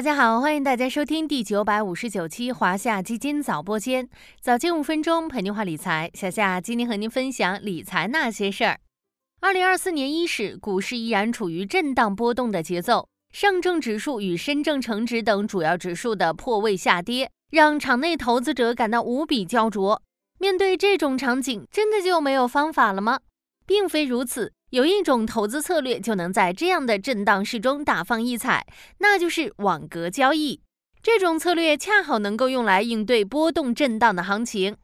大家好，欢迎大家收听第九百五十九期华夏基金早播间，早间五分钟陪您话理财。小夏今天和您分享理财那些事儿。二零二四年伊始，股市依然处于震荡波动的节奏，上证指数与深证成指等主要指数的破位下跌，让场内投资者感到无比焦灼。面对这种场景，真的就没有方法了吗？并非如此。有一种投资策略就能在这样的震荡市中大放异彩，那就是网格交易。这种策略恰好能够用来应对波动震荡的行情。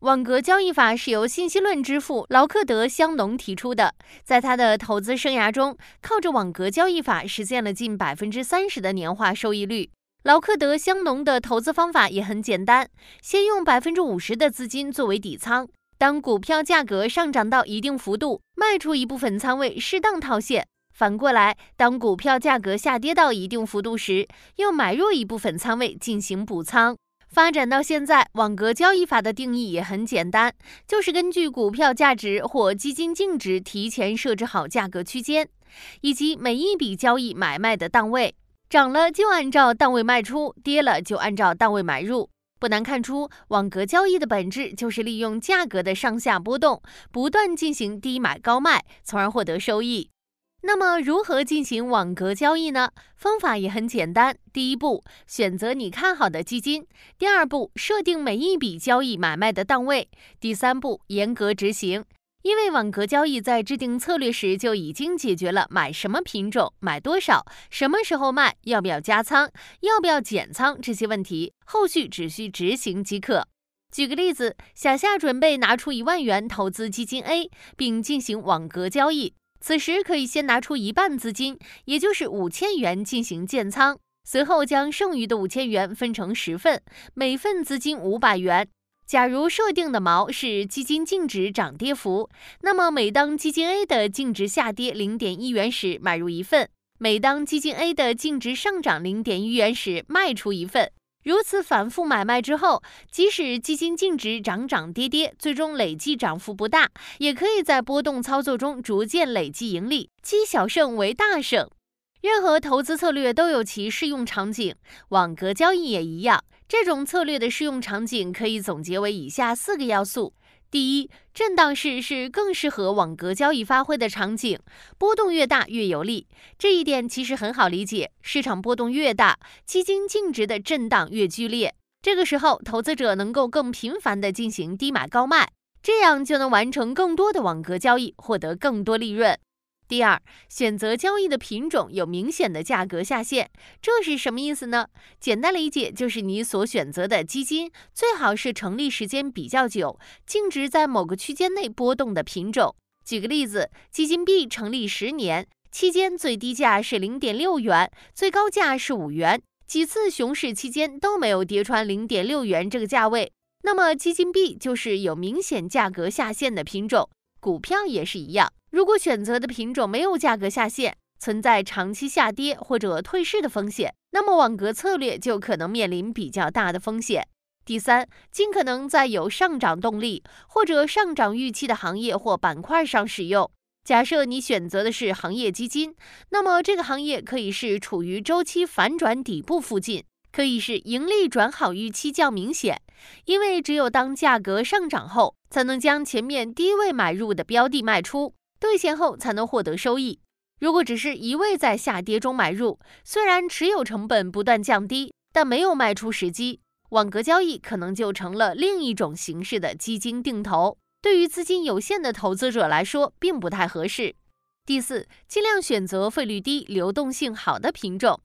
网格交易法是由信息论之父劳克德·香农提出的，在他的投资生涯中，靠着网格交易法实现了近百分之三十的年化收益率。劳克德·香农的投资方法也很简单，先用百分之五十的资金作为底仓。当股票价格上涨到一定幅度，卖出一部分仓位，适当套现；反过来，当股票价格下跌到一定幅度时，又买入一部分仓位进行补仓。发展到现在，网格交易法的定义也很简单，就是根据股票价值或基金净值提前设置好价格区间，以及每一笔交易买卖的档位，涨了就按照档位卖出，跌了就按照档位买入。不难看出，网格交易的本质就是利用价格的上下波动，不断进行低买高卖，从而获得收益。那么，如何进行网格交易呢？方法也很简单。第一步，选择你看好的基金；第二步，设定每一笔交易买卖的档位；第三步，严格执行。因为网格交易在制定策略时就已经解决了买什么品种、买多少、什么时候卖、要不要加仓、要不要减仓这些问题，后续只需执行即可。举个例子，小夏准备拿出一万元投资基金 A，并进行网格交易，此时可以先拿出一半资金，也就是五千元进行建仓，随后将剩余的五千元分成十份，每份资金五百元。假如设定的锚是基金净值涨跌幅，那么每当基金 A 的净值下跌零点一元时买入一份，每当基金 A 的净值上涨零点一元时卖出一份。如此反复买卖之后，即使基金净值涨涨跌跌，最终累计涨幅不大，也可以在波动操作中逐渐累积盈利，积小胜为大胜。任何投资策略都有其适用场景，网格交易也一样。这种策略的适用场景可以总结为以下四个要素：第一，震荡市是更适合网格交易发挥的场景，波动越大越有利。这一点其实很好理解，市场波动越大，基金净值的震荡越剧烈。这个时候，投资者能够更频繁地进行低买高卖，这样就能完成更多的网格交易，获得更多利润。第二，选择交易的品种有明显的价格下限，这是什么意思呢？简单理解就是你所选择的基金最好是成立时间比较久、净值在某个区间内波动的品种。举个例子，基金 B 成立十年，期间最低价是零点六元，最高价是五元，几次熊市期间都没有跌穿零点六元这个价位，那么基金 B 就是有明显价格下限的品种。股票也是一样。如果选择的品种没有价格下限，存在长期下跌或者退市的风险，那么网格策略就可能面临比较大的风险。第三，尽可能在有上涨动力或者上涨预期的行业或板块上使用。假设你选择的是行业基金，那么这个行业可以是处于周期反转底部附近，可以是盈利转好预期较明显，因为只有当价格上涨后，才能将前面低位买入的标的卖出。兑现后才能获得收益。如果只是一味在下跌中买入，虽然持有成本不断降低，但没有卖出时机，网格交易可能就成了另一种形式的基金定投，对于资金有限的投资者来说并不太合适。第四，尽量选择费率低、流动性好的品种。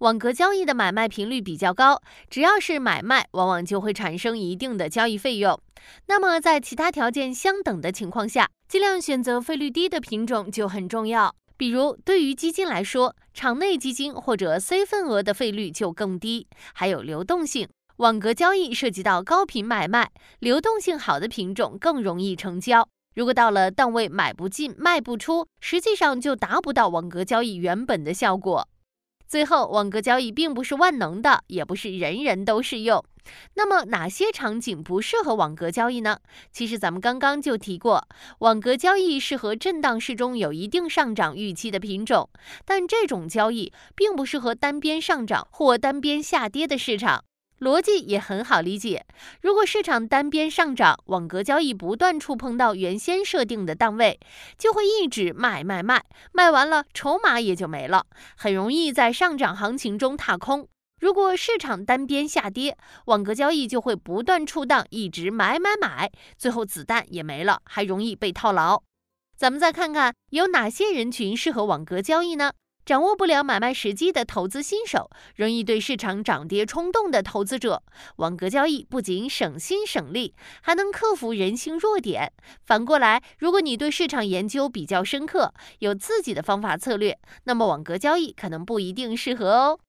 网格交易的买卖频率比较高，只要是买卖，往往就会产生一定的交易费用。那么在其他条件相等的情况下，尽量选择费率低的品种就很重要。比如，对于基金来说，场内基金或者 C 份额的费率就更低。还有流动性，网格交易涉及到高频买卖，流动性好的品种更容易成交。如果到了档位买不进、卖不出，实际上就达不到网格交易原本的效果。最后，网格交易并不是万能的，也不是人人都适用。那么哪些场景不适合网格交易呢？其实咱们刚刚就提过，网格交易适合震荡市中有一定上涨预期的品种，但这种交易并不适合单边上涨或单边下跌的市场。逻辑也很好理解，如果市场单边上涨，网格交易不断触碰到原先设定的档位，就会一直卖卖卖，卖完了筹码也就没了，很容易在上涨行情中踏空。如果市场单边下跌，网格交易就会不断触荡，一直买买买，最后子弹也没了，还容易被套牢。咱们再看看有哪些人群适合网格交易呢？掌握不了买卖时机的投资新手，容易对市场涨跌冲动的投资者，网格交易不仅省心省力，还能克服人性弱点。反过来，如果你对市场研究比较深刻，有自己的方法策略，那么网格交易可能不一定适合哦。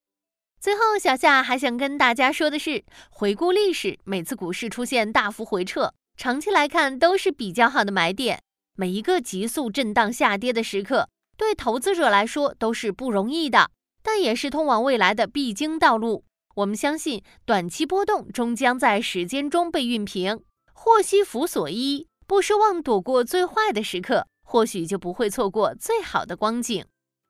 最后，小夏还想跟大家说的是，回顾历史，每次股市出现大幅回撤，长期来看都是比较好的买点。每一个急速震荡下跌的时刻，对投资者来说都是不容易的，但也是通往未来的必经道路。我们相信，短期波动终将在时间中被熨平。祸兮福所依，不奢望躲过最坏的时刻，或许就不会错过最好的光景。